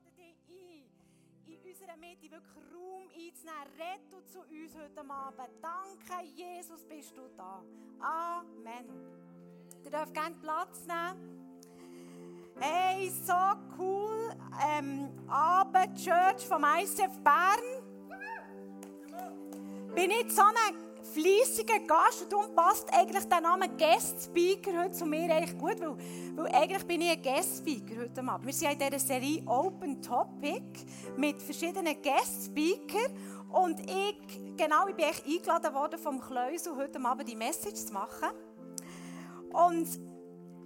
lade dich ein, in unserer Mitte wirklich Raum einzunehmen. Red zu uns heute Abend. Danke, Jesus, bist du da. Amen. Ihr dürft gerne Platz nehmen. Hey, so cool. Ähm, Abend Church vom ICF Bern. Bin ich so eine fleissiger Gast und darum passt eigentlich der Name Guest Speaker heute zu mir eigentlich gut, weil, weil eigentlich bin ich ein Guest Speaker heute Abend. Wir sind in dieser Serie Open Topic mit verschiedenen Guest Speaker und ich, genau, ich bin eingeladen worden vom Kleusel, heute Abend die Message zu machen. Und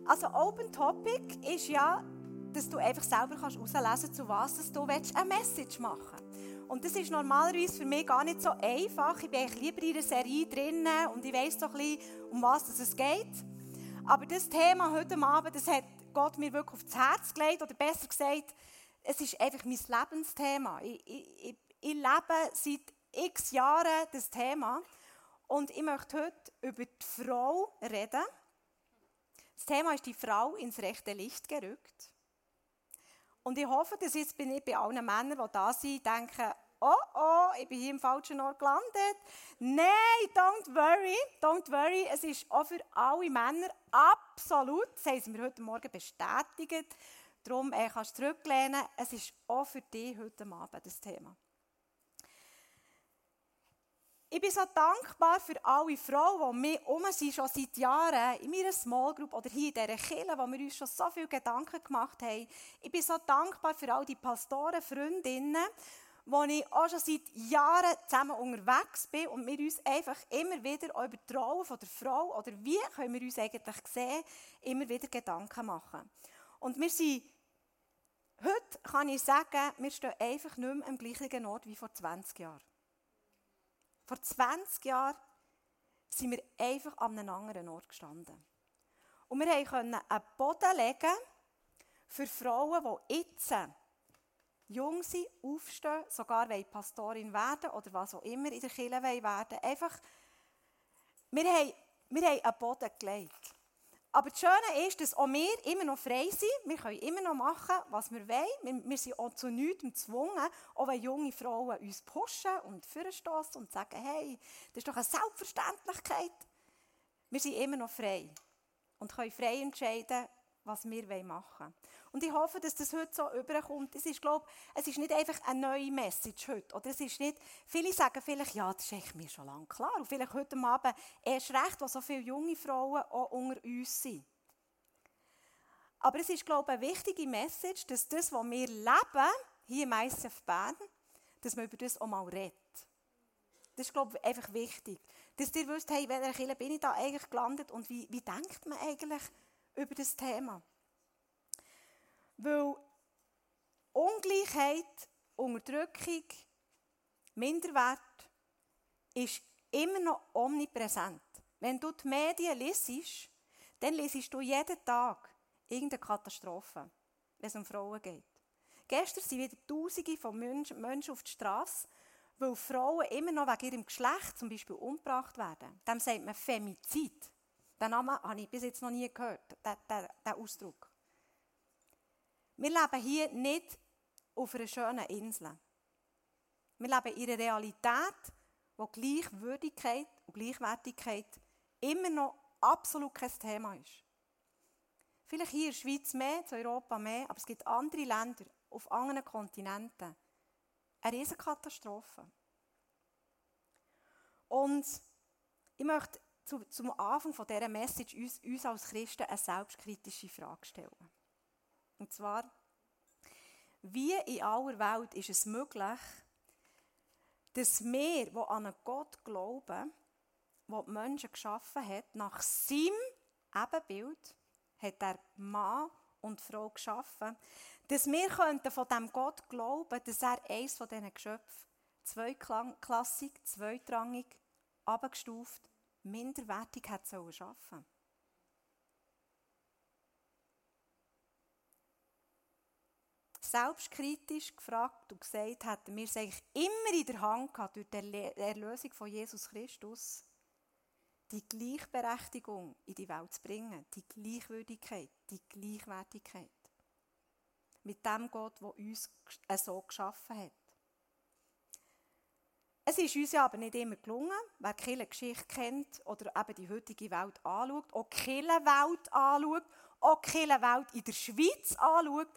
also Open Topic ist ja, dass du einfach selber kannst herauslesen zu was du eine Message machen willst. Und das ist normalerweise für mich gar nicht so einfach. Ich bin eigentlich lieber in einer Serie drin und ich weiß so ein bisschen, um was es geht. Aber das Thema heute Abend, das hat Gott mir wirklich aufs Herz gelegt. Oder besser gesagt, es ist einfach mein Lebensthema. Ich, ich, ich, ich lebe seit x Jahren das Thema. Und ich möchte heute über die Frau reden. Das Thema ist die Frau ins rechte Licht gerückt. Und ich hoffe, dass jetzt bin ich bei allen Männern, die da sind, denken, oh oh, ich bin hier im falschen Ort gelandet. Nein, don't worry, don't worry. Es ist auch für alle Männer absolut, das haben sie mir heute Morgen bestätigt. Darum äh, kannst du zurücklehnen. Es ist auch für dich heute Abend das Thema. Ich bin so dankbar für alle Frauen, die mir um sind, schon seit Jahren in meiner Small Group oder hier in dieser Kirche, wo wir uns schon so viele Gedanken gemacht haben. Ich bin so dankbar für all die Pastoren, Freundinnen, wo ich auch schon seit Jahren zusammen unterwegs bin und wir uns einfach immer wieder über die Rolle von der Frau oder wie können wir uns eigentlich sehen, immer wieder Gedanken machen. Und wir sind, heute kann ich sagen, wir stehen einfach nicht mehr am gleichen Ort wie vor 20 Jahren. Vor 20 Jahren sind wir einfach an einem anderen Ort gestanden. Und wir konnten einen Boden legen für Frauen, die jetzt jung sind, aufstehen, sogar Pastorin werden oder was auch immer in der Kirche werden Einfach, wir haben, wir haben einen Boden gelegt. Aber das Schöne ist, dass auch wir immer noch frei sind. Wir können immer noch machen, was wir wollen. Wir, sind auch zu nichts gezwungen, auch wenn junge Frauen uns pushen und vorstoßen und sagen, hey, das ist doch eine Selbstverständlichkeit. Wir sind immer noch frei und können frei entscheiden, was wir machen wollen. Und ich hoffe, dass das heute so überkommt. Es ist, glaube es ist nicht einfach eine neue Message heute. Oder es ist nicht, viele sagen vielleicht, ja, das ist mir schon lange klar. Und vielleicht heute Abend erst recht, wo so viele junge Frauen auch unter uns sind. Aber es ist, glaube ich, eine wichtige Message, dass das, was wir leben, hier im ICF Bern, dass man über das auch mal redet. Das ist, glaube ich, einfach wichtig. Dass ihr wisst, hey, in welcher Kirche bin ich da eigentlich gelandet und wie, wie denkt man eigentlich über das Thema. Weil Ungleichheit, Unterdrückung, Minderwert ist immer noch omnipräsent. Wenn du die Medien liest, dann liest du jeden Tag irgendeine Katastrophe, wenn es um Frauen geht. Gestern sind wieder Tausende von Menschen auf der Straße, weil Frauen immer noch wegen ihrem Geschlecht zum Beispiel umgebracht werden. Dem sagt man Femizid. Den Namen habe ich bis jetzt noch nie gehört, den, Ausdruck. Wir leben hier nicht auf einer schönen Insel. Wir leben in einer Realität, wo Gleichwürdigkeit und Gleichwertigkeit immer noch absolut kein Thema ist. Vielleicht hier in der Schweiz mehr, in Europa mehr, aber es gibt andere Länder auf anderen Kontinenten. Eine Riesenkatastrophe. Und ich möchte zu, zum Anfang dieser Message uns als Christen eine selbstkritische Frage stellen. Und zwar, wie in aller Welt ist es möglich, dass wir, die an einen Gott glauben, der die Menschen geschaffen hat, nach seinem Ebenbild, hat er Mann und Frau geschaffen, dass wir von diesem Gott glauben, dass er eines von diesen Geschöpfen zweiklassig, zweitrangig, abgestuft minderwertig hat schaffen Selbstkritisch gefragt und gesagt, hätten wir es eigentlich immer in der Hand gehabt, durch die Erlösung von Jesus Christus, die Gleichberechtigung in die Welt zu bringen, die Gleichwürdigkeit, die Gleichwertigkeit. mit dem Gott, der uns so geschaffen hat. Es ist uns aber nicht immer gelungen, wer die Geschichte kennt oder eben die heutige Welt anschaut, auch die Welt anschaut, auch die Welt in der Schweiz anschaut.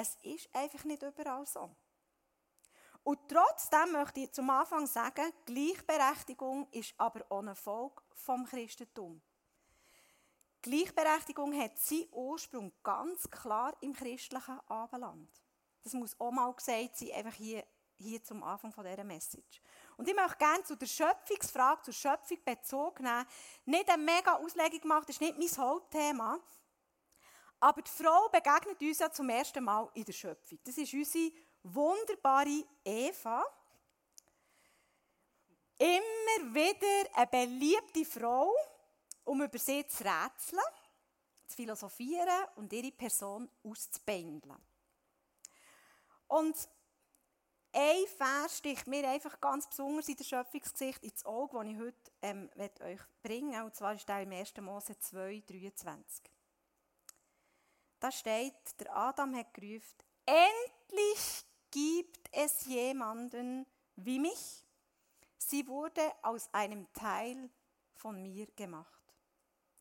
Es ist einfach nicht überall so. Und trotzdem möchte ich zum Anfang sagen, Gleichberechtigung ist aber eine Folge vom Christentum. Gleichberechtigung hat seinen Ursprung ganz klar im christlichen Abendland. Das muss auch mal gesagt sein, einfach hier, hier zum Anfang dieser Message. Und ich möchte gerne zu der Schöpfungsfrage, zur Schöpfung Bezug nehmen. Nicht eine mega Auslegung machen, das ist nicht mein Hauptthema. Aber die Frau begegnet uns ja zum ersten Mal in der Schöpfung. Das ist unsere wunderbare Eva. Immer wieder eine beliebte Frau, um über sie zu rätseln, zu philosophieren und ihre Person auszubändeln. Und ein Vers sticht mir einfach ganz besonders in der Schöpfungsgesicht ins Auge, das ich heute ähm, euch bringen möchte. Und zwar ist der im 1. Mose 2, 23. Da steht, der Adam hat gerufen, endlich gibt es jemanden wie mich. Sie wurde aus einem Teil von mir gemacht.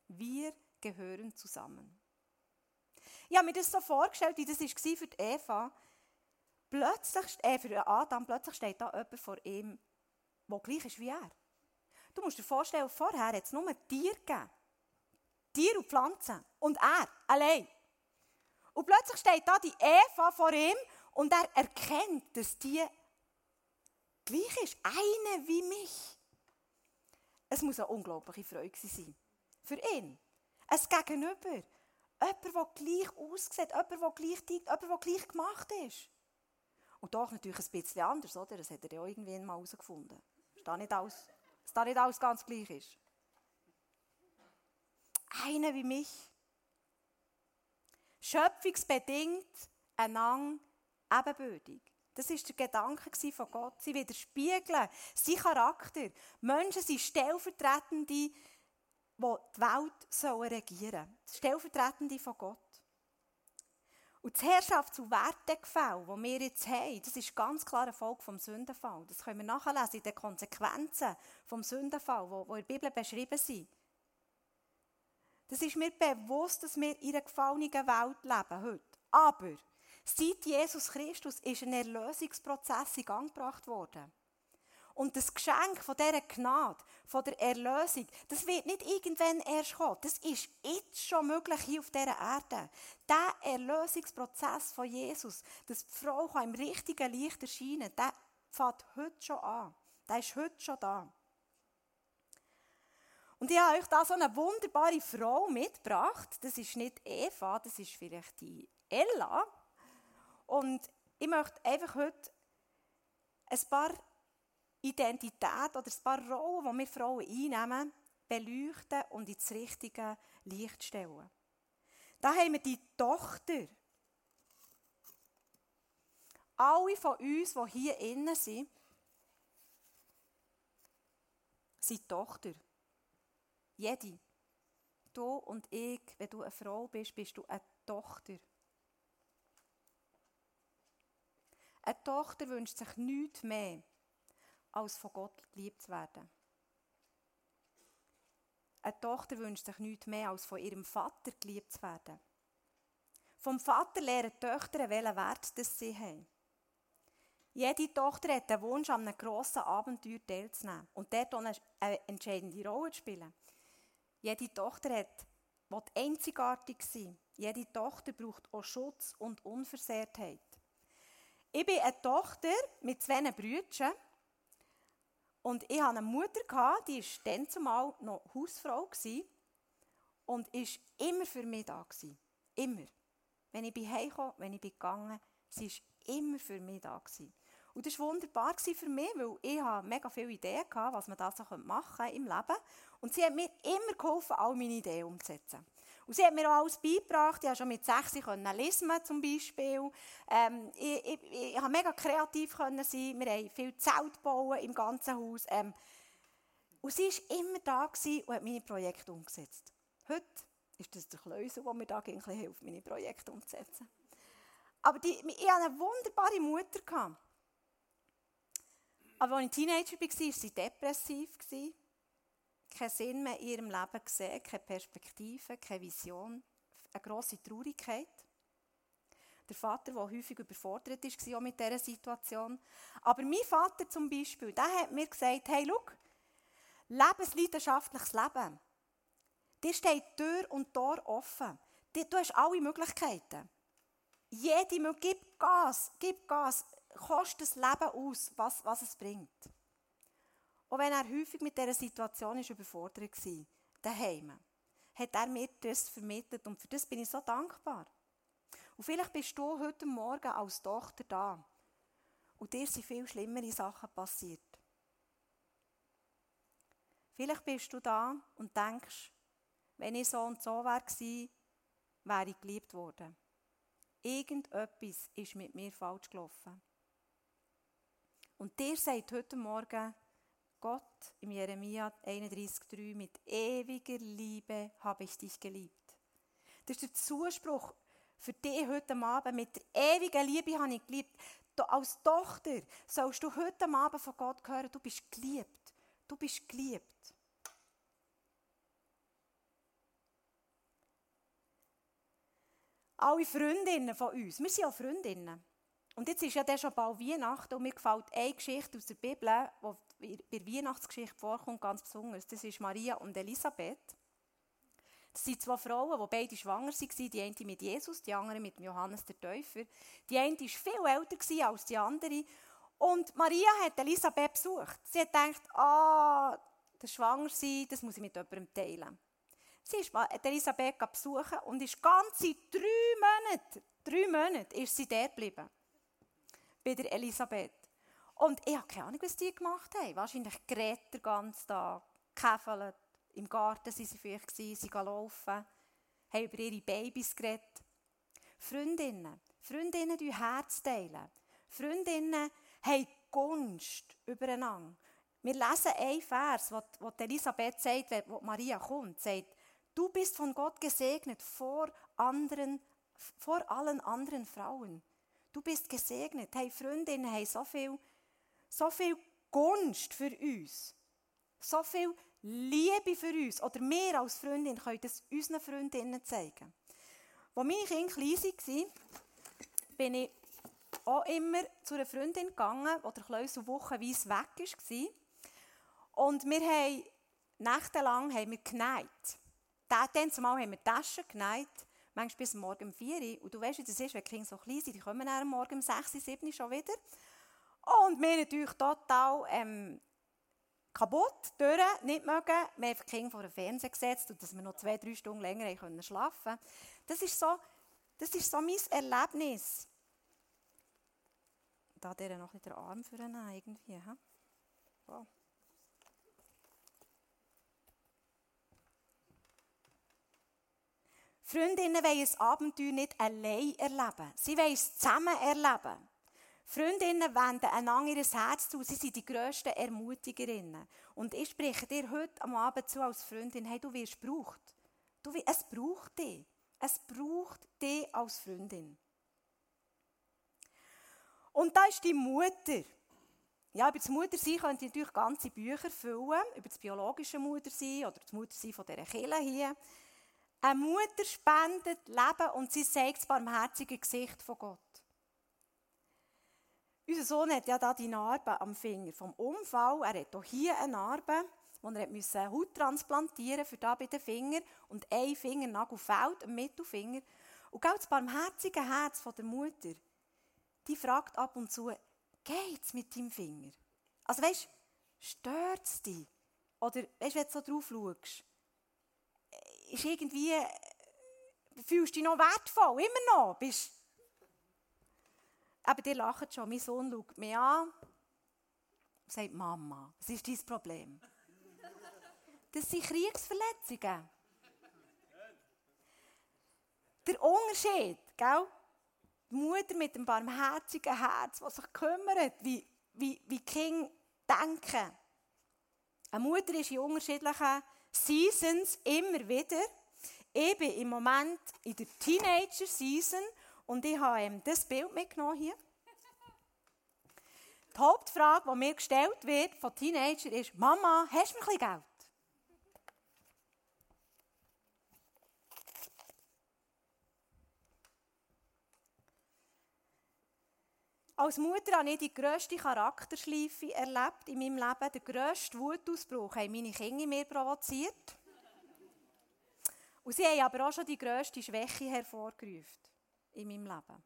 Wir gehören zusammen. Ich habe mir das so vorgestellt, wie das war für Eva. Plötzlich, äh, für Adam, plötzlich steht da jemand vor ihm, der gleich ist wie er. Du musst dir vorstellen, vorher hat es nur Tiere gegeben. Tiere und Pflanzen. Und er, allein. Und plötzlich steht da die Eva vor ihm und er erkennt, dass die gleich ist. Eine wie mich. Es muss eine unglaubliche Freude sein. Für ihn. Ein Gegenüber. Jemand, der gleich aussieht, jemand, der gleich tickt, jemand, der gleich gemacht ist. Und doch natürlich ein bisschen anders, oder? Das hat er ja irgendwann mal herausgefunden. Dass da nicht alles, dass da nicht alles ganz gleich ist. Einer wie mich. Schöpfungsbedingt einander ebenbürtig. Das war der Gedanke von Gott. Sie widerspiegeln seinen Charakter. Menschen sind Stellvertretende, die die Welt regieren sollen. Stellvertretende von Gott. Und das Herrschafts- und Wertegefälle, das wir jetzt haben, das ist ganz klar eine Folge vom Sündenfall. Das können wir nachlesen in den Konsequenzen vom Sündenfall, die in der Bibel beschrieben sind. Das ist mir bewusst, dass wir in einer gefallenen Welt leben heute. Aber seit Jesus Christus ist ein Erlösungsprozess in Gang gebracht worden. Und das Geschenk von dieser Gnade, von der Erlösung, das wird nicht irgendwann erst kommen. Das ist jetzt schon möglich hier auf dieser Erde. Der Erlösungsprozess von Jesus, dass die Frau im richtigen Licht erscheinen kann, der fängt heute schon an. Der ist heute schon da. Und ich habe euch da so eine wunderbare Frau mitgebracht. Das ist nicht Eva, das ist vielleicht die Ella. Und ich möchte einfach heute ein paar Identität oder ein paar Rollen, die wir Frauen einnehmen, beleuchten und ins richtige Licht stellen. Da haben wir die Tochter. Alle von uns, die hier innen sind, sind Tochter. Jede. Du und ich, wenn du eine Frau bist, bist du eine Tochter. Eine Tochter wünscht sich nichts mehr, als von Gott geliebt zu werden. Eine Tochter wünscht sich nichts mehr, als von ihrem Vater geliebt zu werden. Vom Vater lernen die Töchter, welchen Wert das sie haben. Jede Tochter hat den Wunsch, an einem grossen Abenteuer teilzunehmen und dort eine entscheidende Rolle zu spielen. Jede Tochter hat, will einzigartig sein. Jede Tochter braucht auch Schutz und Unversehrtheit. Ich bin eine Tochter mit zwei Brüdern und ich hatte eine Mutter, die war dann zumal noch Hausfrau und war immer für mich da. Immer. Wenn ich heimkam, wenn ich gegangen sie war immer für mich da. Und das war wunderbar für mich, weil ich mega viele Ideen hatte, was man da so machen im Leben. Und sie hat mir immer geholfen, all meine Ideen umzusetzen. Und sie hat mir auch alles beigebracht. Ich konnte schon mit 6 lesen zum Beispiel. Ähm, ich, ich, ich, ich mega kreativ sein. Wir haben viel Zelt bauen im ganzen Haus. Ähm, und sie war immer da und hat meine Projekte umgesetzt. Heute ist das der Kleusel, der mir da hilft, meine Projekte umzusetzen. Aber die, ich hatte eine wunderbare Mutter. Aber als ich Teenager war, war sie depressiv. Keinen Sinn mehr in ihrem Leben gesehen, keine Perspektive, keine Vision, eine grosse Traurigkeit. Der Vater, der häufig überfordert war mit dieser Situation. Aber mein Vater zum Beispiel, der hat mir gesagt, hey, schau, lebensleidenschaftliches Leben. Dir steht Tür und Tor offen. Du hast alle Möglichkeiten. Jede Möglichkeit. Gib Gas, gib Gas. Kost das Leben aus, was, was es bringt. Auch wenn er häufig mit dieser Situation ist überfordert war, daheim, hat er mir das vermittelt und für das bin ich so dankbar. Und vielleicht bist du heute Morgen als Tochter da und dir sind viel schlimmere Sachen passiert. Vielleicht bist du da und denkst, wenn ich so und so wäre, wäre ich geliebt worden. Irgendetwas ist mit mir falsch gelaufen. Und dir sagt heute Morgen Gott im Jeremia 31,3 mit ewiger Liebe habe ich dich geliebt. Das ist der Zuspruch für dich heute Abend. Mit der ewigen Liebe habe ich geliebt. Als Tochter sollst du heute Abend von Gott hören, du bist geliebt. Du bist geliebt. alle Freundinnen von uns, wir sind ja Freundinnen. Und jetzt ist ja dann schon bald Weihnachten und mir gefällt eine Geschichte aus der Bibel, die bei der Weihnachtsgeschichte vorkommt, ganz besonders. Das ist Maria und Elisabeth. Das sind zwei Frauen, die beide schwanger waren. Die eine mit Jesus, die andere mit Johannes der Täufer. Die eine war viel älter als die andere. Und Maria hat Elisabeth besucht. Sie hat gedacht, ah, das Schwangersein, das muss ich mit jemandem teilen. Sie ist Elisabeth besuchen und ist ganze drei Monate, drei Monate ist sie dort geblieben. Bei der Elisabeth. Und ich habe keine Ahnung, was die gemacht haben. Wahrscheinlich geredet den ganzen Tag, gekäfelt. Im Garten waren sie vielleicht, sie laufen, haben über ihre Babys geredet. Freundinnen, Freundinnen teilen Herz. teilen. Freundinnen haben Gunst übereinander. Wir lesen einen Vers, wo, wo Elisabeth sagt, wo Maria kommt, sagt, Du bist von Gott gesegnet vor anderen, vor allen anderen Frauen. Du bist gesegnet. Hey, Freundinnen haben so viel, so viel Gunst für uns. So viel Liebe für uns. Oder wir als Freundin können das unseren Freundinnen zeigen. Als meine Kinder klein waren, bin ich auch immer zu einer Freundin gegangen, die der Kleusel wochenweise weg war. Und wir haben nächtelang haben wir genäht. Dann zumal haben wir Taschen geneigt, manchmal bis morgen um 4 Uhr. Und du weißt, wie das ist, wenn die Kinder so klein sind, die kommen dann morgen um 6 Uhr, 7 Uhr schon wieder. Und wir natürlich total ähm, kaputt, durch, nicht mögen. Wir haben die Kinder vor den Fernseher gesetzt und dass wir noch zwei, drei Stunden länger können schlafen können. Das ist so, das ist so mein Erlebnis. Da hat er noch nicht den Arm für einen irgendwie. Wow. Freundinnen wollen ein Abenteuer nicht allein erleben. Sie wollen es zusammen erleben. Freundinnen wenden einander ihr Herz zu. Sie sind die grössten Ermutigerinnen. Und ich spreche dir heute am Abend zu als Freundin, hey, du wirst gebraucht. Du, es braucht dich. Es braucht dich als Freundin. Und da ist die Mutter. Ja, über das Muttersein könnt ihr natürlich ganze Bücher füllen. Über das biologische Muttersein oder das Muttersein von dieser Kille hier. Eine Mutter spendet Leben und sie zeigt das barmherzige Gesicht von Gott. Unser Sohn hat ja da die Narbe am Finger vom Unfall. Er hat auch hier eine Narbe, wo er musste Haut transplantieren für da bei den Finger und ein Fingernagel fehlt, ein Mittelfinger. Und genau das barmherzige Herz von der Mutter, die fragt ab und zu, geht's mit deinem Finger? Also weißt, stört es dich? Oder weißt, wenn du so drauf schaust, ist irgendwie, fühlst du dich noch wertvoll, immer noch. Bist, aber die lachen schon. Mein Sohn schaut mich an und sagt, Mama, was ist dein Problem? Das sind Kriegsverletzungen. Der Unterschied, gell? Die Mutter mit dem barmherzigen Herz, die sich kümmert, wie, wie, wie Kinder denken. Eine Mutter ist in unterschiedlichen Seasons immer wieder. Ich bin im Moment in der Teenager-Season Und ich habe ähm, das Bild mitgenommen hier. Die Hauptfrage, die mir gestellt wird von Teenagern, ist: Mama, hast du ein bisschen Geld? Als Mutter habe ich die grösste Charakterschleife erlebt in meinem Leben. Den grössten Wutausbruch haben meine Kinder in mir provoziert. Und sie haben aber auch schon die grösste Schwäche hervorgerufen in meinem Leben.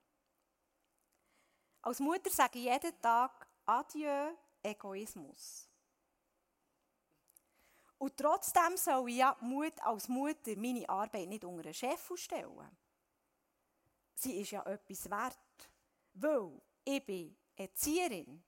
Als Mutter sage ich jeden Tag Adieu, Egoismus. Und trotzdem soll ich ja Mut als Mutter meine Arbeit nicht unter einen Chef stellen. Sie ist ja etwas wert. Weil ich bin Erzieherin,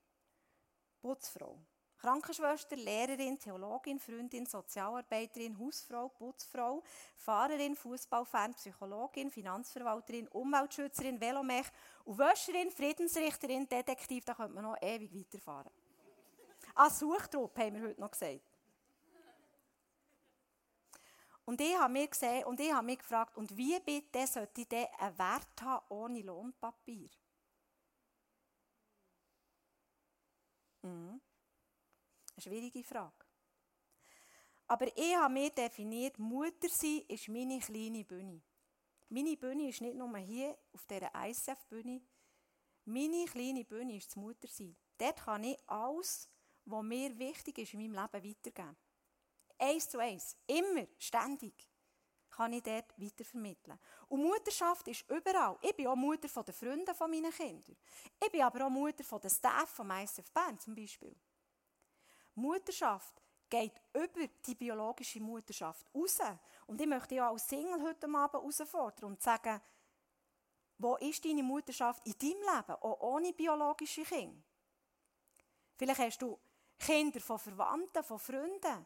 Putzfrau, Krankenschwester, Lehrerin, Theologin, Freundin, Sozialarbeiterin, Hausfrau, Putzfrau, Fahrerin, Fußballfan, Psychologin, Finanzverwalterin, Umweltschützerin, Velomech Wäscherin, Friedensrichterin, Detektiv, da könnte man noch ewig weiterfahren. Ah, Suchtrupp, haben wir heute noch gesagt. Und ich habe mir gesehen und ich habe mich gefragt, und wie bitte sollte ich denn einen Wert haben ohne Lohnpapier? Mhm. Eine schwierige Frage. Aber ich habe mir definiert, Mutter sein ist meine kleine Bühne. Meine Bühne ist nicht nur hier auf dieser ISF-Bühne. Meine kleine Bühne ist das Muttersein. Dort kann ich alles, was mir wichtig ist in meinem Leben, weitergeben. Eins zu eins. Immer, ständig kann ich dort weitervermitteln. Und Mutterschaft ist überall. Ich bin auch Mutter von den Freunden von meinen Kindern. Ich bin aber auch Mutter von den Staff von ISF Bern zum Beispiel. Mutterschaft geht über die biologische Mutterschaft raus. Und ich möchte ja als Single heute Abend herausfordern und sagen, wo ist deine Mutterschaft in deinem Leben, auch ohne biologische Kinder? Vielleicht hast du Kinder von Verwandten, von Freunden.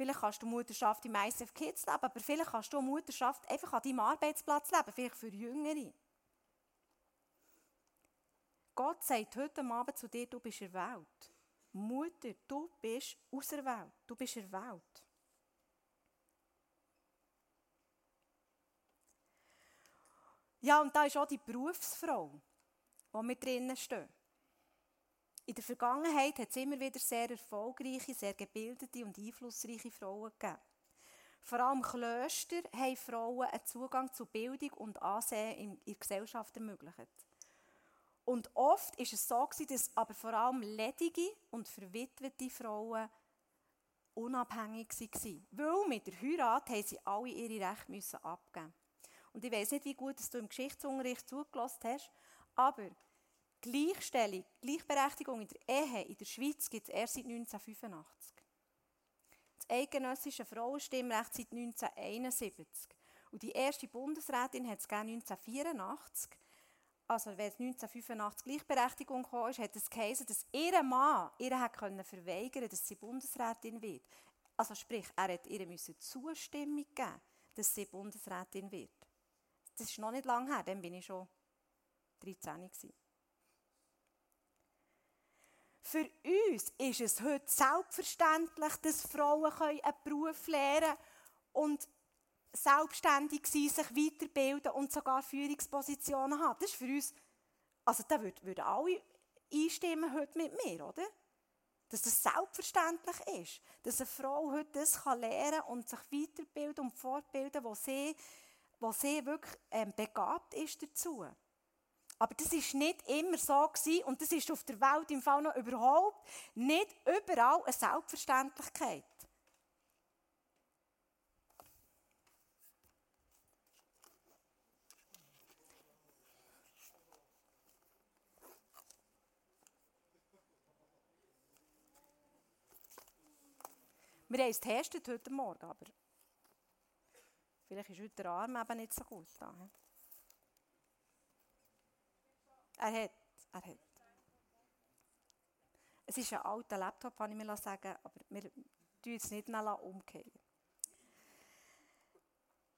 Vielleicht kannst du Mutterschaft im ISF Kids leben, aber vielleicht kannst du Mutterschaft einfach an deinem Arbeitsplatz leben, vielleicht für Jüngere. Gott sagt heute Abend zu dir, du bist erwählt. Mutter, du bist auserwählt. Du bist erwählt. Ja, und da ist auch die Berufsfrau, die mit drinnen steht. In der Vergangenheit hat es immer wieder sehr erfolgreiche, sehr gebildete und einflussreiche Frauen gegeben. Vor allem Klöster haben Frauen einen Zugang zu Bildung und Ansehen in der Gesellschaft ermöglicht. Und oft ist es so dass aber vor allem ledige und verwitwete Frauen unabhängig waren. Weil mit der Heirat haben sie alle ihre Rechte abgeben Und ich weiß nicht, wie gut du im Geschichtsunterricht zugelassen hast, aber Gleichstellung, Gleichberechtigung in der Ehe in der Schweiz gibt es erst seit 1985. Das eidgenössische Frauenstimmrecht seit 1971. Und die erste Bundesrätin hat es 1984. Also, wenn es 1985 Gleichberechtigung kam, hat es geheißen, dass ihr Mann ihr hat können verweigern dass sie Bundesrätin wird. Also sprich, er hat ihr Zustimmung geben, dass sie Bundesrätin wird. Das ist noch nicht lange her, dann bin ich schon 13 gewesen. Für uns ist es heute selbstverständlich, dass Frauen einen Beruf lernen können und selbstständig sein, sich weiterbilden und sogar Führungspositionen haben. Das ist für uns, also da würden alle einstimmen heute mit mir, oder? Dass das selbstverständlich ist, dass eine Frau heute das lernen kann und sich weiterbilden und fortbilden, wo sie, wo sie wirklich ähm, begabt ist dazu. Aber das ist nicht immer so gewesen und das ist auf der Welt im Fall noch überhaupt nicht überall eine Selbstverständlichkeit. Wir haben es getestet heute Morgen, aber vielleicht ist heute der Arm eben nicht so gut. Da. Er hat. Er hat. Es ist ein alter Laptop, kann ich mir sagen, aber wir tun es nicht umkehren.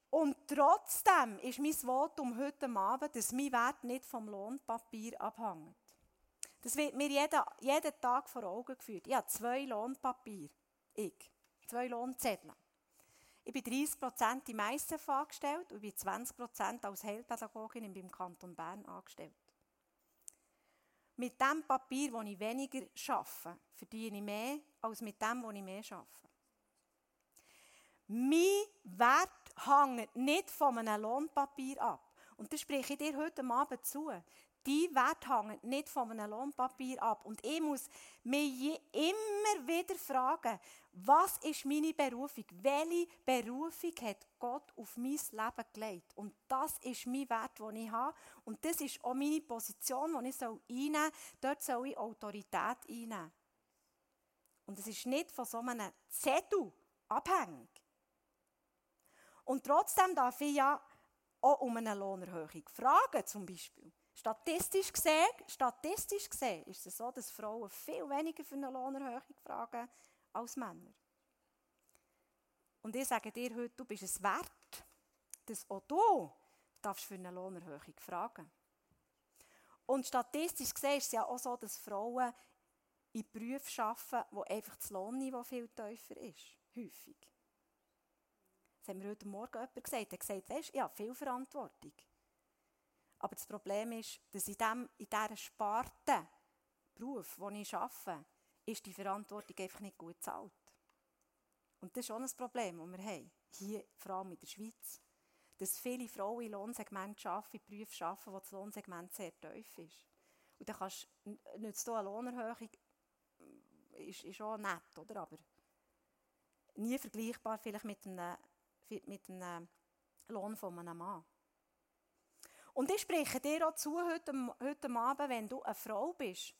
Und trotzdem ist mein Votum heute Abend, dass mein Wert nicht vom Lohnpapier abhängt. Das wird mir jeden, jeden Tag vor Augen geführt. Ich habe zwei Lohnpapier. Ich. Zwei Lohnzettel. Ich bin 30 im ICF angestellt und bin 20 als Heilpädagogin beim Kanton Bern angestellt. Mit dem Papier, das ich weniger arbeite, verdiene ich mehr als mit dem, was ich mehr arbeite. Mein Wert hängt nicht von einem Lohnpapier ab. Und das spreche ich dir heute Abend zu. Die Wert hängt nicht von einem Lohnpapier ab. Und ich muss mich immer wieder fragen, was ist meine Berufung? Welche Berufung hat Gott auf mein Leben gelegt? Und das ist mein Wert, den ich habe. Und das ist auch meine Position, die ich einnehmen soll. Dort soll ich Autorität einnehmen. Und es ist nicht von so einem Zettel abhängig. Und trotzdem darf ich ja auch um eine Lohnerhöhung fragen, zum Beispiel. Statistisch gesehen, statistisch gesehen ist es so, dass Frauen viel weniger für eine Lohnerhöhung fragen als Männer. Und ich sage dir heute, du bist es wert, dass auch du darfst für eine Lohnerhöhung fragen. Und statistisch gesehen ist es ja auch so, dass Frauen in Berufen arbeiten, wo einfach das Lohnniveau viel tiefer ist. Häufig. Das haben wir heute Morgen jemand gesagt. Er hat gesagt, weißt, ja, viel Verantwortung. Aber das Problem ist, dass in, dem, in dieser Sparte Beruf, den ich arbeite, ist die Verantwortung einfach nicht gut bezahlt. Und das ist schon ein Problem, das wir haben. Hier, vor allem in der Schweiz. Dass viele Frauen in Lohnsegmenten arbeiten, in Berufen arbeiten, wo das Lohnsegment sehr tief ist. Und dann kannst du nicht eine Lohnerhöhung, ist, ist auch nett, oder? Aber nie vergleichbar vielleicht mit einem, mit einem Lohn von einem Mann. Und ich spreche dir auch zu heute, heute Abend, wenn du eine Frau bist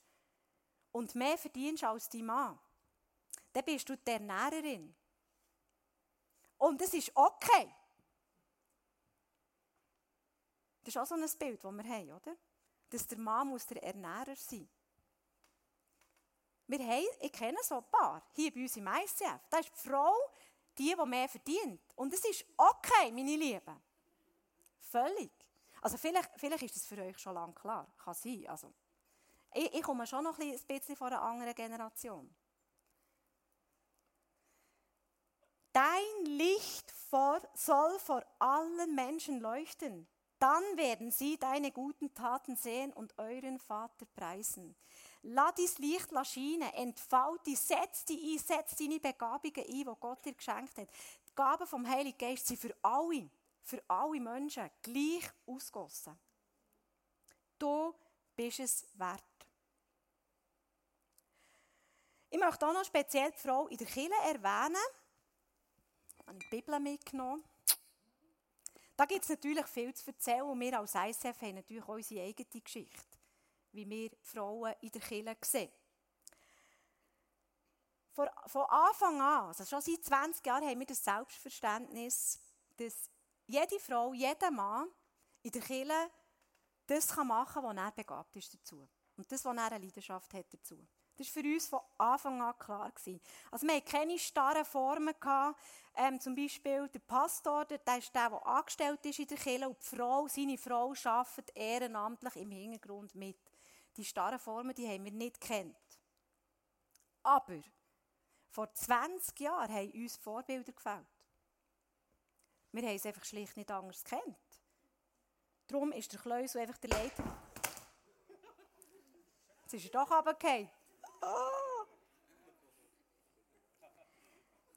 und mehr verdienst als dein Mann, dann bist du die Ernährerin. Und das ist okay. Das ist auch so ein Bild, das wir haben, oder? Dass der Mann muss der Ernährer sein wir haben, Ich kenne so ein paar, hier bei uns im ICF. Da ist die Frau, die, die mehr verdient. Und es ist okay, meine Lieben. Völlig. Also vielleicht, vielleicht ist das für euch schon lange klar. Kann sein. Also, ich, ich komme schon noch ein bisschen von einer anderen Generation. Dein Licht vor, soll vor allen Menschen leuchten. Dann werden sie deine guten Taten sehen und euren Vater preisen. Lass dein Licht schienen, entfalt dich, setz dich ein, setz deine Begabungen ein, die Gott dir geschenkt hat. Die Gaben vom Heiligen Geist sind für alle für alle Menschen gleich ausgossen. Du bist es wert. Ich möchte auch noch speziell die Frau in der Kirche erwähnen. Ich habe die Bibel mitgenommen. Da gibt es natürlich viel zu erzählen und wir als ICF haben natürlich auch unsere eigene Geschichte, wie wir Frauen in der Kirche sehen. Von Anfang an, also schon seit 20 Jahren, haben wir das Selbstverständnis, dass jede Frau, jeder Mann in der Kirche das machen kann, was er begabt ist dazu. Und das, was er eine Leidenschaft hat dazu. Das war für uns von Anfang an klar. Also wir hatten keine starren Formen. Ähm, zum Beispiel der Pastor, der ist der, der angestellt ist in der Kirche und die Frau, seine Frau arbeitet ehrenamtlich im Hintergrund mit. Die starren Formen, die haben wir nicht kennt. Aber vor 20 Jahren haben uns Vorbilder gefällt. Wir haben es einfach schlicht nicht anders gekannt. Darum ist der Kleusel einfach der Leiter. Jetzt ist er doch runtergefallen. Oh.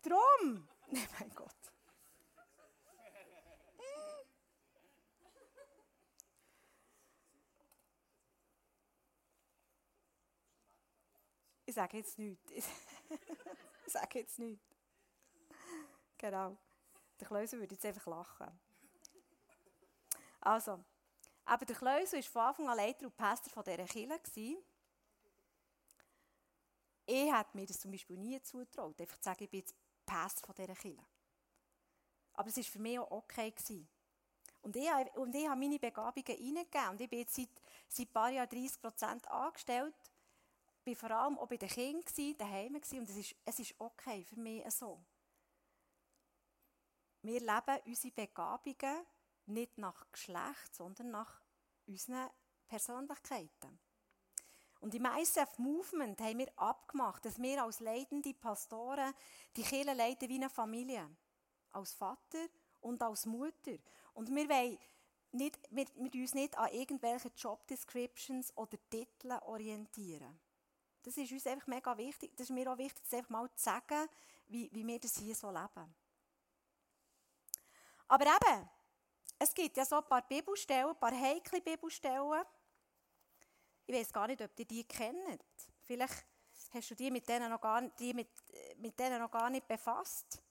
Drum! Nein, mein Gott. Ich sage jetzt nichts. Ich sage jetzt nichts. Genau. Der Kleusel würde jetzt einfach lachen. Also, aber der Kleusel war von Anfang an Leiter und Pastor dieser Kirche. Ich hätte mir das zum Beispiel nie zutraut, einfach zu sagen, ich bin jetzt Pastor von dieser Kirche. Aber es war für mich auch okay. Gewesen. Und ich, und ich habe meine Begabungen reingegeben. Und ich bin jetzt seit, seit ein paar Jahren 30 Prozent angestellt. Ich war vor allem auch bei den Kindern, daheim. Und es ist, es ist okay für mich so. Wir leben unsere Begabungen nicht nach Geschlecht, sondern nach unseren Persönlichkeiten. Und im ICF Movement haben wir abgemacht, dass wir als leitende Pastoren die Kirche leiten wie eine Familie. als Vater und als Mutter. Und wir wollen nicht, wir, wir uns nicht an irgendwelchen Job Descriptions oder Titeln orientieren. Das ist uns einfach mega wichtig. Das ist mir auch wichtig, das einfach mal zu sagen, wie, wie wir das hier so leben. Aber eben, es gibt ja so ein paar Bibelstellen, ein paar heikle Bibelstellen. Ich weiß gar nicht, ob ihr die kennt. Vielleicht hast du die mit denen noch gar, die mit, mit denen noch gar nicht befasst.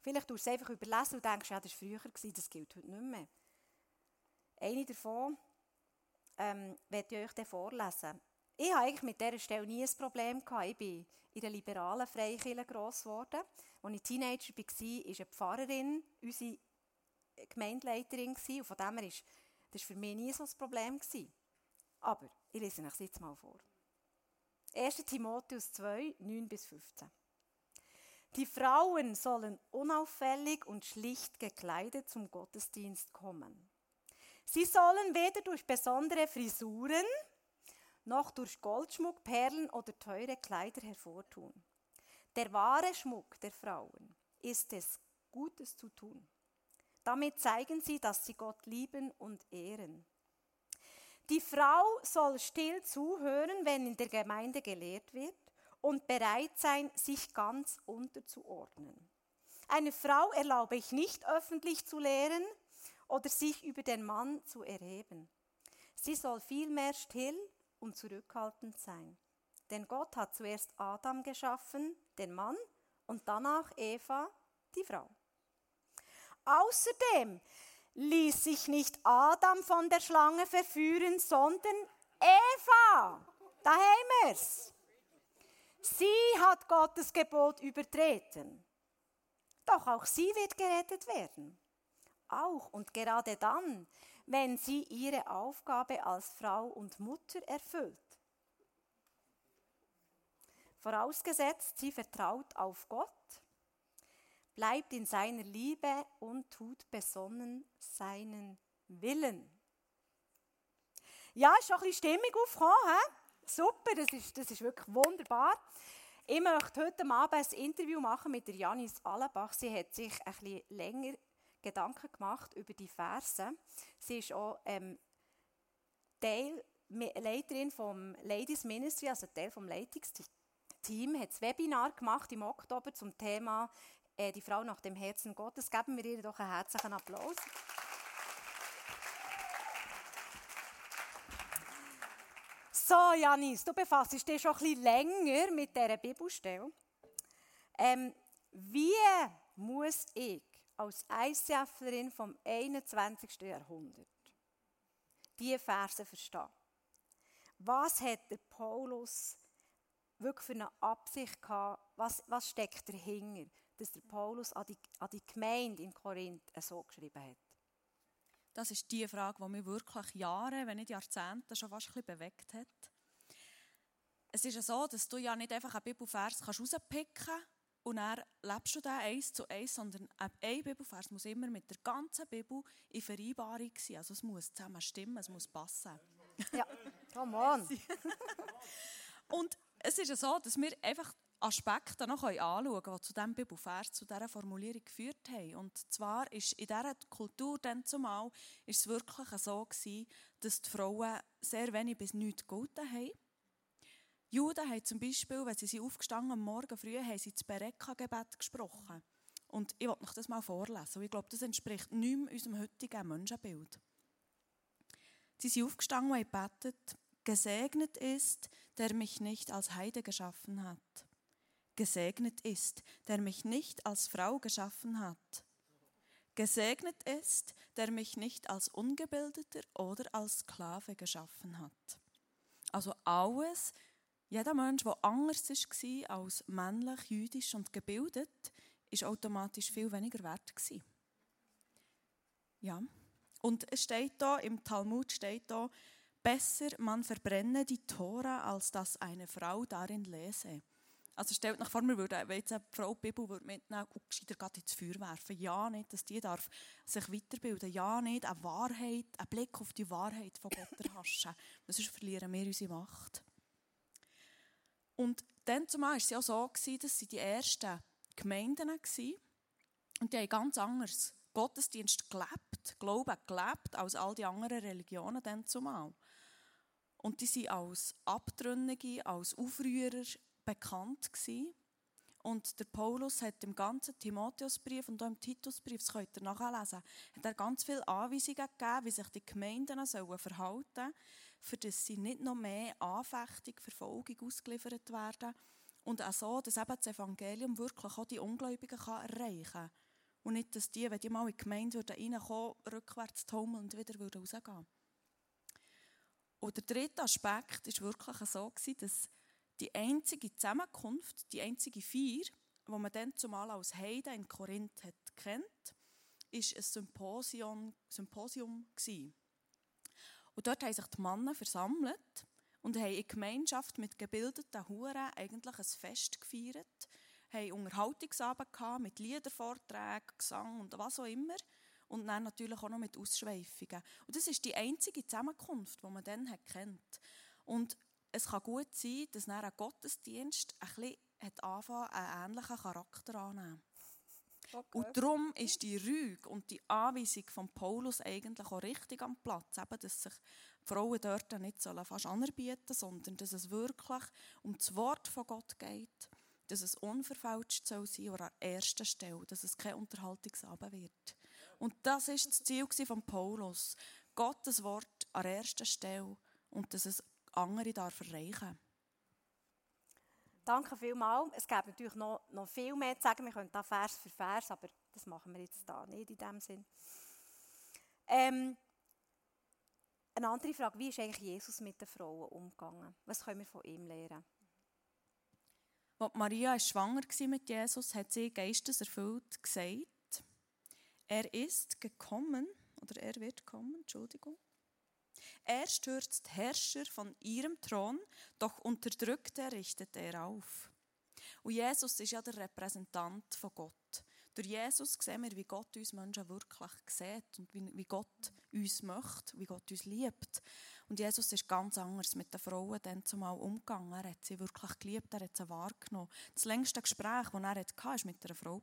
Vielleicht tust du es einfach überlesen und denkst, ja, das war früher, das gilt heute nicht mehr. Eine davon ähm, werde ich euch dann vorlesen. Ich habe eigentlich mit dieser Stelle nie ein Problem gehabt. Ich bin in der liberalen Freikirche gross geworden. Als ich Teenager war, war eine Pfarrerin unsere Gemeindeleiterin und von dem her war das für mich nie so ein Problem. Aber ich lese euch jetzt mal vor. 1. Timotheus 2, 9 bis 15. Die Frauen sollen unauffällig und schlicht gekleidet zum Gottesdienst kommen. Sie sollen weder durch besondere Frisuren noch durch Goldschmuck, Perlen oder teure Kleider hervortun. Der wahre Schmuck der Frauen ist es, Gutes zu tun. Damit zeigen sie, dass sie Gott lieben und ehren. Die Frau soll still zuhören, wenn in der Gemeinde gelehrt wird und bereit sein, sich ganz unterzuordnen. Eine Frau erlaube ich nicht öffentlich zu lehren oder sich über den Mann zu erheben. Sie soll vielmehr still und zurückhaltend sein. Denn Gott hat zuerst Adam geschaffen, den Mann, und danach Eva, die Frau. Außerdem ließ sich nicht Adam von der Schlange verführen, sondern Eva. Da haben wir's. Sie hat Gottes Gebot übertreten. Doch auch sie wird gerettet werden. Auch und gerade dann, wenn sie ihre Aufgabe als Frau und Mutter erfüllt. Vorausgesetzt, sie vertraut auf Gott, bleibt in seiner Liebe und tut besonnen seinen Willen. Ja, ist schon ein bisschen Stimmung aufgekommen. He? Super, das ist, das ist wirklich wunderbar. Ich möchte heute Abend ein Interview machen mit der Janis Allenbach. Sie hat sich ein bisschen länger Gedanken gemacht über die Verse. Sie ist auch ähm, Teil, Leiterin vom Ladies Ministry, also Teil vom Leitungsteam, hat ein Webinar gemacht im Oktober zum Thema äh, die Frau nach dem Herzen Gottes. Geben wir ihr doch einen herzlichen Applaus. So, Janis, du befasst dich schon ein bisschen länger mit dieser Bibelstelle. Ähm, wie muss ich als ICFlerin vom 21. Jahrhundert diese Verse verstehen? Was hat der Paulus wirklich für eine Absicht gehabt? Was, was steckt dahinter, dass der Paulus an die, an die Gemeinde in Korinth so geschrieben hat? Das ist die Frage, die mich wirklich Jahre, wenn nicht Jahrzehnte schon fast ein bewegt hat. Es ist ja so, dass du ja nicht einfach einen Bibelvers rauspicken kannst und dann lebst du den eins zu eins, sondern ein Bibelvers muss immer mit der ganzen Bibel in Vereinbarung sein. Also es muss zusammen stimmen, es muss passen. Ja, come on. und es ist ja so, dass wir einfach Aspekte noch anschauen können, die zu diesem Bibelvers, zu dieser Formulierung geführt haben. Und zwar ist in dieser Kultur dann zumal ist es wirklich so gewesen, dass die Frauen sehr wenig bis nichts gegolten haben. Juden haben zum Beispiel, wenn sie aufgestanden am Morgen früh, haben sie das Bereka-Gebet gesprochen. Und ich wollte euch das mal vorlesen. Und ich glaube, das entspricht nicht unserem heutigen Menschenbild. Sie sind aufgestanden und gebetet, Gesegnet ist, der mich nicht als Heide geschaffen hat. Gesegnet ist, der mich nicht als Frau geschaffen hat. Gesegnet ist, der mich nicht als Ungebildeter oder als Sklave geschaffen hat. Also alles, jeder Mensch, der anders war als männlich, jüdisch und gebildet, ist automatisch viel weniger wert. Ja. Und es steht da, im Talmud steht da, besser man verbrenne die Tora, als dass eine Frau darin lese. Also stellt euch vor, wir würden, jetzt eine Frau die Bibel würde mitnehmen und gescheiter gerade ins Feuer werfen. Ja, nicht, dass die darf sich weiterbilden. Ja, nicht eine Wahrheit, einen Blick auf die Wahrheit von Gott erhaschen. Sonst verlieren wir unsere Macht. Und dann zumal war es ja so, dass sie die ersten Gemeinden und die haben ganz anders Gottesdienst gelebt, Glauben gelebt, als all die anderen Religionen dann zumal. Und die sind als Abtrünnige, als Aufrührer bekannt gewesen. Und der Paulus hat im ganzen Timotheusbrief und auch im Titusbrief, das könnt ihr nachlesen, hat er ganz viele Anweisungen gegeben, wie sich die Gemeinden verhalten sollen, für dass sie nicht noch mehr Anfechtung, Verfolgung ausgeliefert werden und auch so, dass eben das Evangelium wirklich auch die Ungläubigen kann erreichen kann. Und nicht, dass die, wenn die mal in die Gemeinde reinkommen rückwärts tummeln und wieder rausgehen würden. Und der dritte Aspekt war wirklich so, dass die einzige Zusammenkunft, die einzige Feier, die man dann zumal als Heide in Korinth kennt, ist ein Symposium, Symposium gewesen. Und dort haben sich die Männer versammelt und haben in Gemeinschaft mit gebildeten Huren eigentlich ein Fest gefeiert, haben Unterhaltungsabend mit Liedervorträgen, Gesang und was auch immer und dann natürlich auch noch mit Ausschweifungen. Und das ist die einzige Zusammenkunft, die man dann kennt. Und es kann gut sein, dass nach ein Gottesdienst ein bisschen hat anfangen, einen ähnlichen Charakter annehmen. Okay. Und darum ist die Rüge und die Anweisung von Paulus eigentlich auch richtig am Platz, eben, dass sich die Frauen dort nicht fast anerbieten sondern dass es wirklich um das Wort von Gott geht, dass es unverfälscht soll sein oder an erster Stelle, dass es kein Unterhaltungsabend wird. Und das ist das Ziel von Paulus. Gottes Wort an erster Stelle und dass es andere darf erreichen Danke vielmals. Es gibt natürlich noch, noch viel mehr zu sagen. Wir können da Vers für Vers, aber das machen wir jetzt da nicht in dem Sinn. Ähm, eine andere Frage, wie ist eigentlich Jesus mit den Frauen umgegangen? Was können wir von ihm lernen? Als Maria schwanger war mit Jesus, hat sie geisteserfüllt gesagt, er ist gekommen, oder er wird kommen, Entschuldigung, er stürzt Herrscher von ihrem Thron, doch Unterdrückte richtet er auf. Und Jesus ist ja der Repräsentant von Gott. Durch Jesus sehen wir, wie Gott uns Menschen wirklich sieht und wie, Gott uns möchte, wie Gott uns liebt. Und Jesus ist ganz anders mit den Frauen dann zumal umgegangen. Er hat sie wirklich geliebt, er hat sie wahrgenommen. Das längste Gespräch, das er hatte, war mit einer Frau.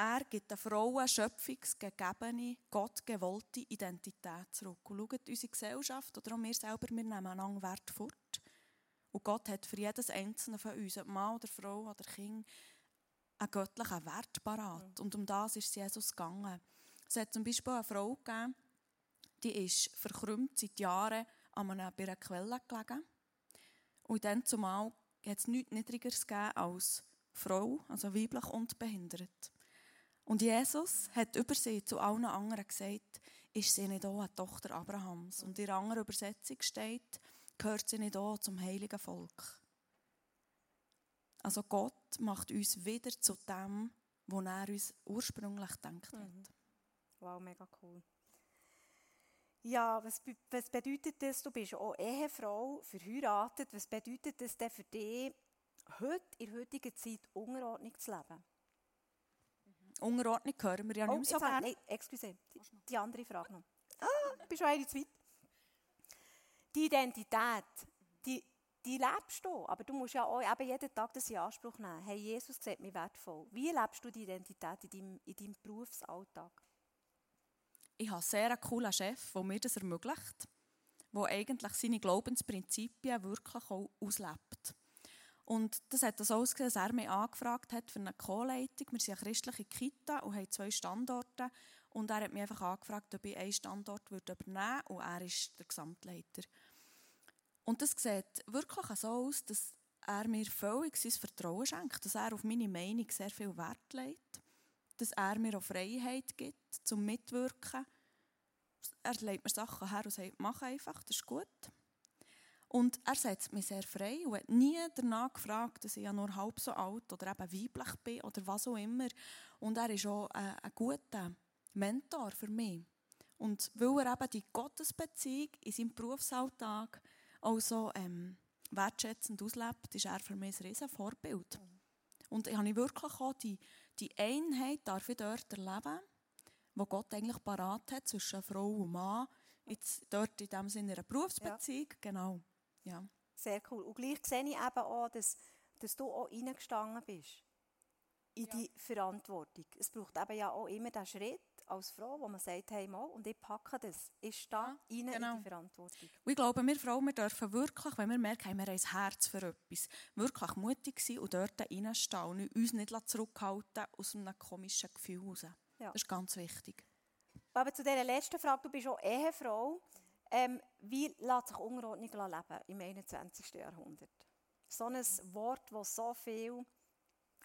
Er gibt den Frauen schöpfungsgegebene, gottgewollte Identität zurück. Und schaut, unsere Gesellschaft oder auch wir selber, wir nehmen einen Wert fort. Und Gott hat für jedes einzelne von uns, ob Mann oder Frau oder Kind, einen göttlichen Wert parat. Und um das ist Jesus gegangen. Es hat zum Beispiel eine Frau gegeben, die ist verkrümmt seit Jahren an einer, bei einer Quelle gelegen. Und dann zumal hat es nichts Niedrigeres gegeben als Frau, also weiblich und behindert. Und Jesus hat über sie zu allen anderen gesagt, ist sie nicht auch eine Tochter Abrahams. Und in einer anderen Übersetzung steht, gehört sie nicht auch zum heiligen Volk. Also Gott macht uns wieder zu dem, wo er uns ursprünglich gedacht hat. Mhm. Wow, mega cool. Ja, was, was bedeutet das? Du bist auch Ehefrau, verheiratet. Was bedeutet das denn für dich, heute, in der heutigen Zeit Unordnung zu leben? Unterordnung hören wir ja oh, nicht mehr so gerne. Nein, excuse, die, die, andere Frage noch. Ah, bin schon eine zu weit. Die Identität, die, die lebst du, aber du musst ja auch eben jeden Tag das in Anspruch nehmen. Hey, Jesus sieht mich wertvoll. Wie lebst du die Identität in deinem, in deinem Berufsalltag? Ich habe sehr einen coolen Chef, der mir das ermöglicht, der eigentlich seine Glaubensprinzipien wirklich auch auslebt. Und das hat so ausgesehen, dass er mich angefragt hat für eine Co-Leitung. Wir sind eine christliche Kita und haben zwei Standorte. Und er hat mich einfach angefragt, ob ich einen Standort übernehmen würde. Und er ist der Gesamtleiter. Und das sieht wirklich so aus, dass er mir völlig sein Vertrauen schenkt, dass er auf meine Meinung sehr viel Wert legt, dass er mir auch Freiheit gibt zum Mitwirken. Er legt mir Sachen her und sagt, mach einfach, das ist gut. Und er setzt mich sehr frei und hat nie danach gefragt, dass ich ja nur halb so alt oder eben weiblich bin oder was auch immer. Und er ist auch ein, ein guter Mentor für mich. Und weil er eben die Gottesbeziehung in seinem Berufsalltag auch so ähm, wertschätzend auslebt, ist er für mich ein riesen Vorbild. Und ich habe wirklich auch die, die Einheit darf ich dort erleben, wo Gott eigentlich parat hat zwischen Frau und Mann. Jetzt dort in dem Sinne einer Berufsbeziehung, ja. genau. Ja. Sehr cool. Und gleich sehe ich eben auch, dass dass du auch reingestanden bist in ja. die Verantwortung. Es braucht eben ja auch immer den Schritt als Frau, wo man sagt, hey mal, und ich packe das. Ich stehe ja, rein genau. in die genau. Verantwortung. Und ich glaube, wir Frauen wir dürfen wirklich, wenn wir merken, wir haben ein Herz für etwas, wirklich mutig sein und dort reinstehen und uns nicht zurückhalten aus einem komischen Gefühl heraus. Ja. Das ist ganz wichtig. Aber zu dieser letzten Frage, du bist auch Ehefrau. Ähm, wie lässt sich Unordnung leben im 21. Jahrhundert? So ein Wort, das so viel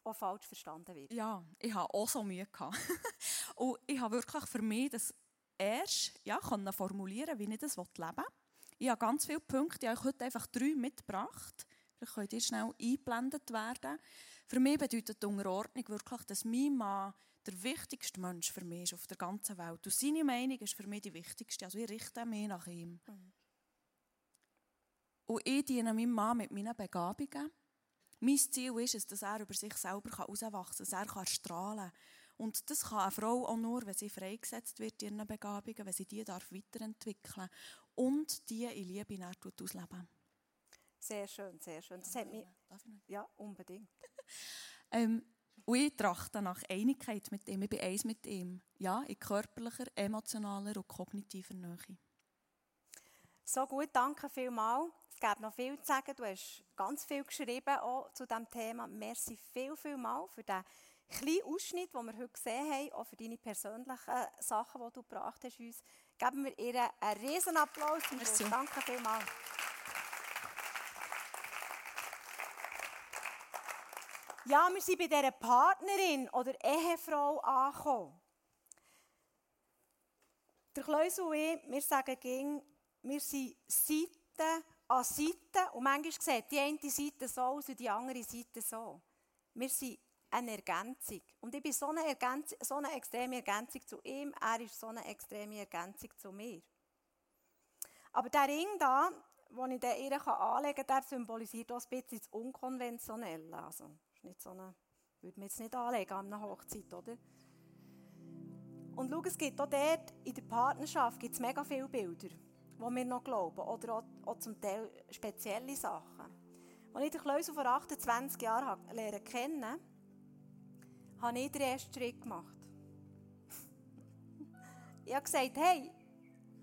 auch falsch verstanden wird. Ja, ich habe auch so Mühe gehabt. und ich habe wirklich für mich das erst ja, formulieren, wie ich das leben will. Ich habe ganz viele Punkte, ich habe heute einfach drei mitgebracht. Vielleicht könnt ihr schnell eingeblendet werden. Für mich bedeutet die Unterordnung wirklich, dass mein Mann der wichtigste Mensch für mich ist auf der ganzen Welt. Und seine Meinung ist für mich die wichtigste. Also ich richte mich nach ihm. Mhm. Und ich diene meinem Mann mit meinen Begabungen. Mein Ziel ist es, dass er über sich selber herauswachsen kann, dass er strahlen kann. Und das kann eine Frau auch nur, wenn sie freigesetzt wird in ihren Begabungen, wenn sie die darf weiterentwickeln und die in Liebe ausleben Sehr schön, sehr schön. Das hat mich... Ja, unbedingt. ähm, und ich trachte nach Einigkeit mit ihm. Ich bin eins mit ihm. Ja, in körperlicher, emotionaler und kognitiver Nähe. So gut, danke vielmals. Es gibt noch viel zu sagen. Du hast ganz viel geschrieben auch zu diesem Thema. Merci viel, viel mal für den kleinen Ausschnitt, den wir heute gesehen haben, auch für deine persönlichen Sachen, die du gebracht hast uns. Geben wir ihr einen riesen Applaus. Danke vielmals. Ja, wir sind bei dieser Partnerin oder Ehefrau angekommen. Der Kleusel und ich, wir sagen ging, wir sind Seite an Seite und manchmal sieht die eine Seite so aus und die andere Seite so. Wir sind eine Ergänzung. Und ich bin so eine, Ergänzung, so eine extreme Ergänzung zu ihm, er ist so eine extreme Ergänzung zu mir. Aber der Ring da, den ich ihr anlegen kann, der symbolisiert auch ein bisschen das Unkonventionelle. Also, nicht so eine, würde man jetzt nicht anlegen an einer Hochzeit, oder? Und schau, es gibt auch dort, in der Partnerschaft gibt es mega viele Bilder, wo wir noch glauben, oder auch, auch zum Teil spezielle Sachen. Als ich den Kleusel vor 28 Jahren lernen kennen, habe ich den ersten Schritt gemacht. ich habe gesagt, hey,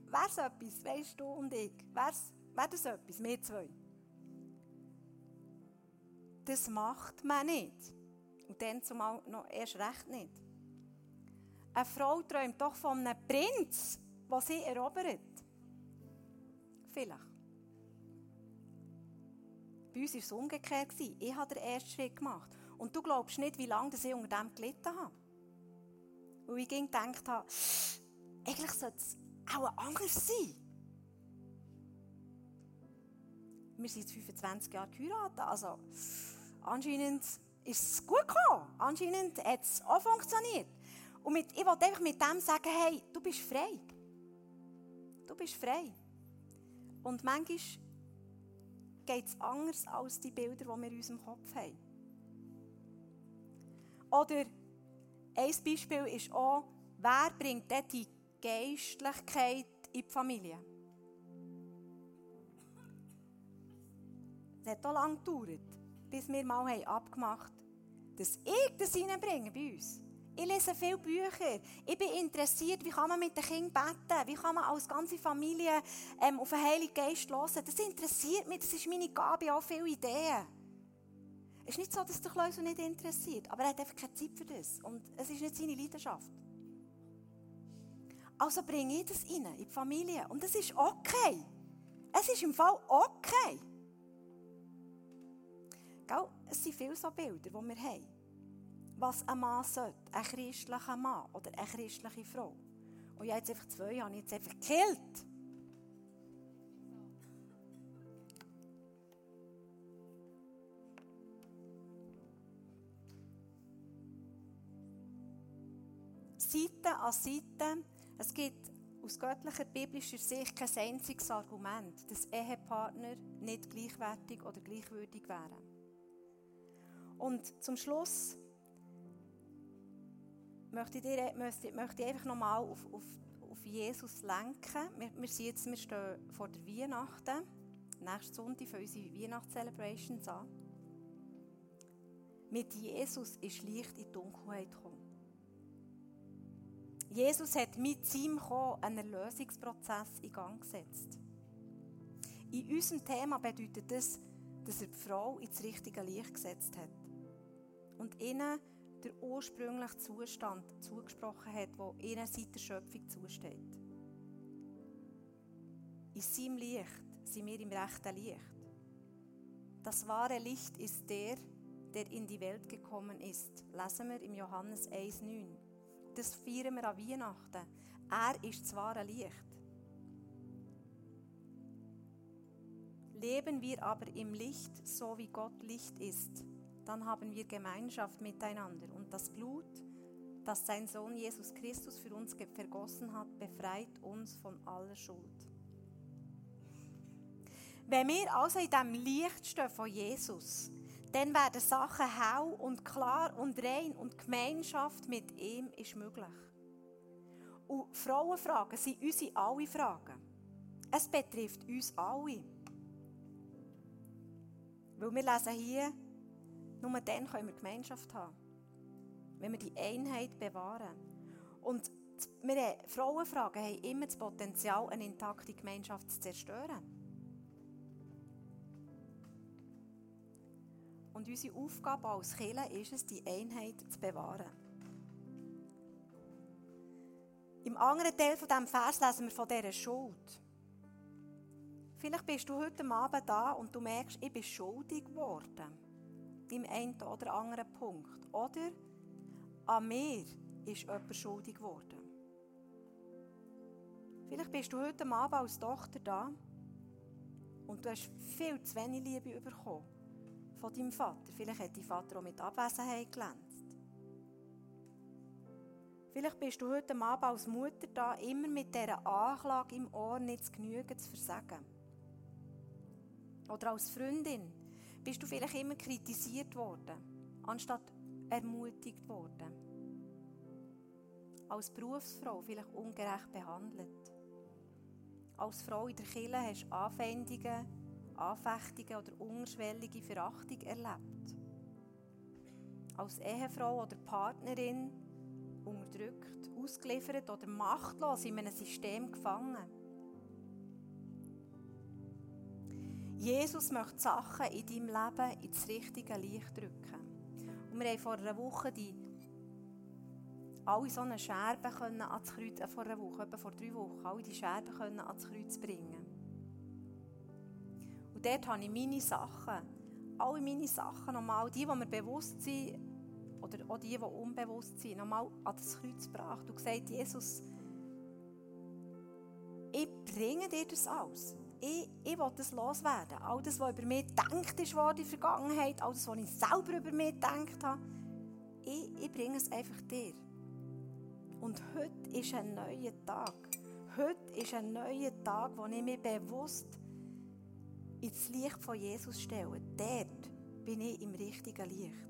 wäre es etwas, weißt du und ich, wäre das etwas, wir zwei? Das macht man nicht. Und dann zumal noch erst recht nicht. Eine Frau träumt doch von einem Prinz, der sie erobert. Vielleicht. Bei uns war es umgekehrt. Ich habe den ersten Schritt gemacht. Und du glaubst nicht, wie lange ich unter dem gelitten habe. Weil ich gedacht habe, eigentlich sollte es auch anders sein. Wir sind jetzt 25 Jahre geheiratet. Also, anscheinend ist es gut gekommen. Anscheinend hat es auch funktioniert. Und mit, ich wollte einfach mit dem sagen, hey, du bist frei. Du bist frei. Und manchmal geht es anders als die Bilder, die wir in unserem Kopf haben. Oder ein Beispiel ist auch, wer bringt dort die Geistlichkeit in die Familie? Es hat auch lange gedauert bis wir mal haben abgemacht haben, dass ich das reinbringe bei uns. Ich lese viele Bücher. Ich bin interessiert, wie kann man mit den Kindern beten, wie kann man als ganze Familie ähm, auf den Heiligen Geist hören. Das interessiert mich, das ist meine Gabe, auch viele Ideen. Es ist nicht so, dass der Kleusel nicht interessiert, aber er hat einfach keine Zeit für das. Und es ist nicht seine Leidenschaft. Also bringe ich das rein, in die Familie. Und das ist okay. Es ist im Fall okay. Gell? Es sind viele so Bilder, die wir haben. Was ein Mann sollte, ein christlicher Mann oder eine christliche Frau. Und ich habe jetzt einfach zwei, ich jetzt einfach gekillt. Seite an Seite. Es gibt aus göttlicher biblischer Sicht kein einziges Argument, dass Ehepartner nicht gleichwertig oder gleichwürdig wären. Und zum Schluss möchte ich, dir, möchte, ich einfach nochmal auf, auf, auf Jesus lenken. Wir, wir, sind jetzt, wir stehen vor der Weihnachten. Nächsten Sonntag für unsere Weihnachtscelebrations an. Mit Jesus ist Licht in die Dunkelheit gekommen. Jesus hat mit seinem Kommen einen Erlösungsprozess in Gang gesetzt. In unserem Thema bedeutet das, dass er die Frau ins richtige Licht gesetzt hat und ihnen der ursprüngliche Zustand zugesprochen hat, wo ihnen seit der Schöpfung zusteht. In seinem Licht sind wir im rechten Licht. Das wahre Licht ist der, der in die Welt gekommen ist. Lesen wir im Johannes 1,9. Das feiern wir an Weihnachten. Er ist das wahre Licht. Leben wir aber im Licht, so wie Gott Licht ist, dann haben wir Gemeinschaft miteinander. Und das Blut, das sein Sohn Jesus Christus für uns vergossen hat, befreit uns von aller Schuld. Wenn wir also in dem Licht stehen von Jesus, dann werden Sachen hell und klar und rein und Gemeinschaft mit ihm ist möglich. Und Frauenfragen sind unsere alle Fragen. Es betrifft uns alle. Weil wir lesen hier, nur dann können wir Gemeinschaft haben. Wenn wir die Einheit bewahren. Und wir Frauenfragen haben immer das Potenzial, eine intakte Gemeinschaft zu zerstören. Und unsere Aufgabe als Kirche ist es, die Einheit zu bewahren. Im anderen Teil von diesem Vers lesen wir von dieser Schuld. Vielleicht bist du heute Abend da und du merkst, ich bin schuldig geworden. Im einen oder anderen Punkt. Oder an mir ist jemand schuldig geworden. Vielleicht bist du heute Abend als Tochter da und du hast viel zu wenig Liebe bekommen von deinem Vater. Vielleicht hat dein Vater auch mit Abwesenheit glänzt. Vielleicht bist du heute Abend als Mutter da, immer mit dieser Anklage im Ohr nicht zu genügen zu versagen. Oder als Freundin bist du vielleicht immer kritisiert worden, anstatt ermutigt worden. Als Berufsfrau vielleicht ungerecht behandelt. Als Frau in der Kirche hast du Anfeindungen, Anfechtungen oder unterschwellige Verachtung erlebt. Als Ehefrau oder Partnerin unterdrückt, ausgeliefert oder machtlos in einem System gefangen. Jesus möchte Sachen in deinem Leben ins richtige Licht drücken. Und wir haben vor einer Woche die alle so eine Scherbe können ans Kreuz, äh, vor einer Woche, etwa vor drei Wochen, alle die Scherben können ans Kreuz bringen. Und dort habe ich meine Sachen, alle meine Sachen nochmal, die, die mir bewusst sind, oder auch die, die unbewusst sind, nochmal an das Kreuz gebracht und gesagt, Jesus, ich bringe dir das alles ich, ich will das loswerden. All das, was über mich gedacht ist in der Vergangenheit, all das, was ich selber über mich gedacht habe, ich, ich bringe es einfach dir. Und heute ist ein neuer Tag. Heute ist ein neuer Tag, wo ich mich bewusst ins Licht von Jesus stelle. Dort bin ich im richtigen Licht.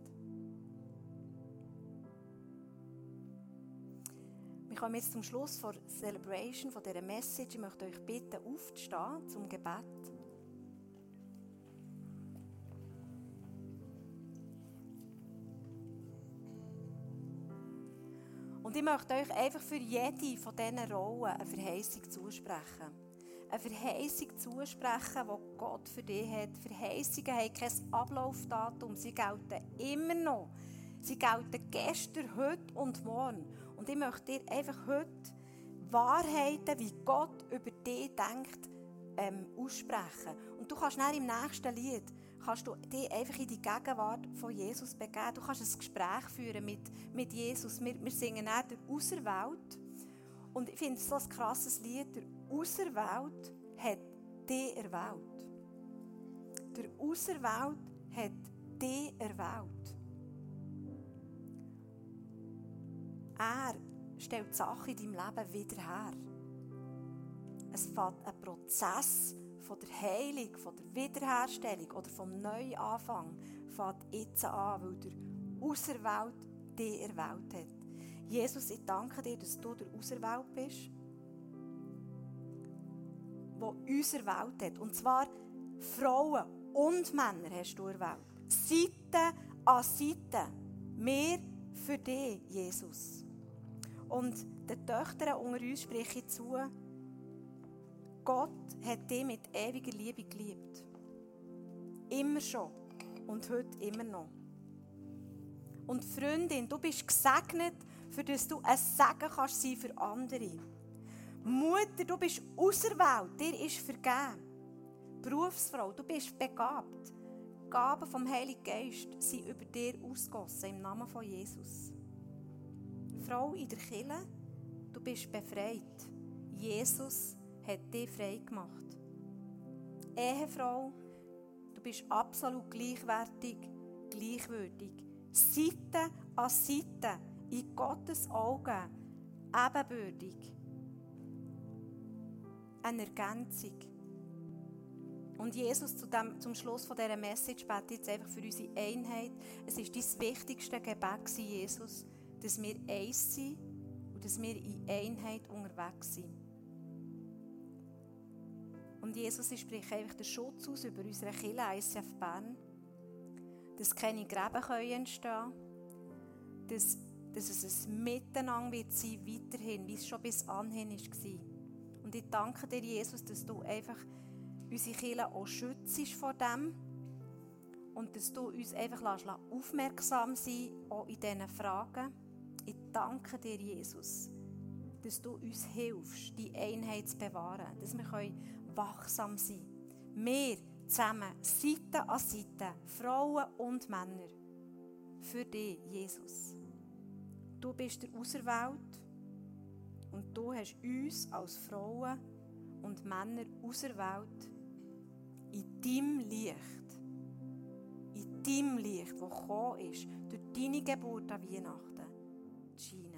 Wir kommen jetzt zum Schluss der Celebration, von dieser Message. Ich möchte euch bitten, aufzustehen zum Gebet. Und ich möchte euch einfach für jede von diesen Rollen eine Verheißung zusprechen. Eine Verheißung zusprechen, die Gott für dich hat. Verheißungen haben kein Ablaufdatum, sie gelten immer noch. Sie gelten gestern, heute und morgen. Und ich möchte dir einfach heute Wahrheiten, wie Gott über dich denkt, ähm, aussprechen. Und du kannst dann im nächsten Lied kannst du dich einfach in die Gegenwart von Jesus begeben. Du kannst ein Gespräch führen mit, mit Jesus. Wir, wir singen dann der Auserwählt. Und ich finde es so ein krasses Lied. Der Auserwählt hat dich erwählt. Der Auserwählt hat dich erwählt. Er stellt Sachen in deinem Leben wieder her. Es fängt ein Prozess von der Heilung, von der Wiederherstellung oder vom Neuanfang fängt jetzt an, weil der Auserwählt dich erwählt hat. Jesus, ich danke dir, dass du der Auserwählt bist, der uns erwählt hat. Und zwar Frauen und Männer hast du erwählt. Seiten an Seite. Wir für dich, Jesus. Und den Töchtern unter uns spreche ich zu, Gott hat dich mit ewiger Liebe geliebt. Immer schon und heute immer noch. Und Freundin, du bist gesegnet, für das du ein Segen kannst sein für andere. Mutter, du bist auserwählt, dir ist vergeben. Berufsfrau, du bist begabt. Gaben vom Heiligen Geist sind über dir ausgossen im Namen von Jesus. Frau in der Kille, du bist befreit. Jesus hat dich frei gemacht. Ehefrau, du bist absolut gleichwertig, gleichwürdig. Seite an Seite, in Gottes Augen, ebenbürtig. Eine Ergänzung. Und Jesus, zu dem, zum Schluss von dieser Message betet jetzt einfach für unsere Einheit. Es ist dein wichtigste Gebet, Jesus, dass wir eins sind und dass wir in Einheit unterwegs sind. Und Jesus, ich spreche einfach den Schutz aus über unsere Kirche ICF Bern, dass keine Gräben entstehen können, dass, dass es ein Miteinander wird sein, weiterhin, wie es schon bis anhin war. Und ich danke dir, Jesus, dass du einfach unsere Kirche auch schützt vor dem und dass du uns einfach aufmerksam sein auch in diesen Fragen. Ich danke dir, Jesus, dass du uns hilfst, die Einheit zu bewahren, dass wir wachsam sein können. Wir zusammen, Seite an Seite, Frauen und Männer, für dich, Jesus. Du bist der Auserwählt und du hast uns als Frauen und Männer auserwählt, in deinem Licht, in deinem Licht, das gekommen ist, durch deine Geburt an Weihnachten, Gene.